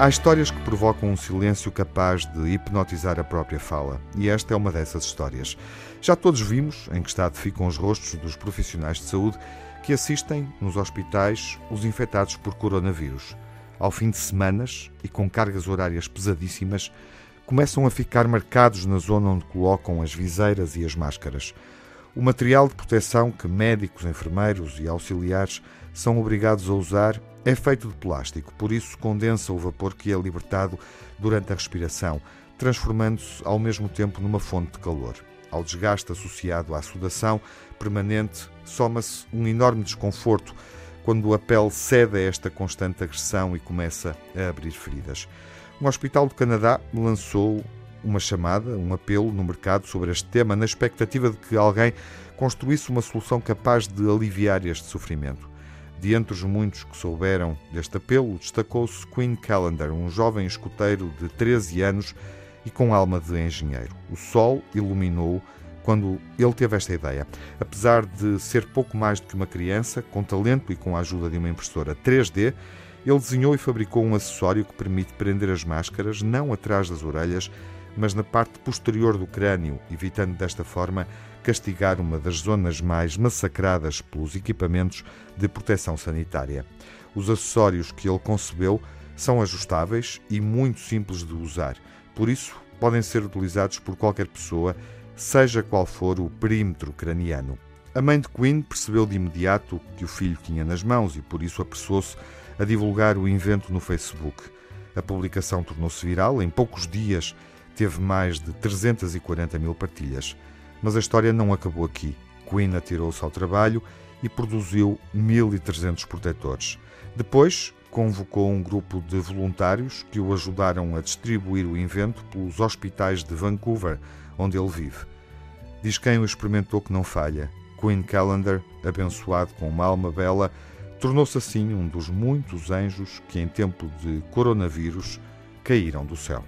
Há histórias que provocam um silêncio capaz de hipnotizar a própria fala, e esta é uma dessas histórias. Já todos vimos em que estado ficam os rostos dos profissionais de saúde que assistem nos hospitais os infectados por coronavírus. Ao fim de semanas e com cargas horárias pesadíssimas, começam a ficar marcados na zona onde colocam as viseiras e as máscaras. O material de proteção que médicos, enfermeiros e auxiliares são obrigados a usar é feito de plástico, por isso condensa o vapor que é libertado durante a respiração, transformando-se ao mesmo tempo numa fonte de calor. Ao desgaste associado à sudação permanente, soma-se um enorme desconforto quando a pele cede a esta constante agressão e começa a abrir feridas. Um hospital do Canadá lançou uma chamada, um apelo no mercado sobre este tema, na expectativa de que alguém construísse uma solução capaz de aliviar este sofrimento. De entre os muitos que souberam deste apelo, destacou-se Queen Callender, um jovem escoteiro de 13 anos e com alma de engenheiro. O sol iluminou quando ele teve esta ideia. Apesar de ser pouco mais do que uma criança, com talento e com a ajuda de uma impressora 3D, ele desenhou e fabricou um acessório que permite prender as máscaras não atrás das orelhas, mas na parte posterior do crânio, evitando desta forma castigar uma das zonas mais massacradas pelos equipamentos de proteção sanitária. Os acessórios que ele concebeu são ajustáveis e muito simples de usar, por isso podem ser utilizados por qualquer pessoa, seja qual for o perímetro craniano. A mãe de Quinn percebeu de imediato que o filho tinha nas mãos e por isso apressou-se a divulgar o invento no Facebook. A publicação tornou-se viral, em poucos dias teve mais de 340 mil partilhas. Mas a história não acabou aqui. Queen atirou-se ao trabalho e produziu 1.300 protetores. Depois, convocou um grupo de voluntários que o ajudaram a distribuir o invento pelos hospitais de Vancouver, onde ele vive. Diz quem o experimentou que não falha. Queen Callender, abençoado com uma alma bela, tornou-se assim um dos muitos anjos que, em tempo de coronavírus, caíram do céu.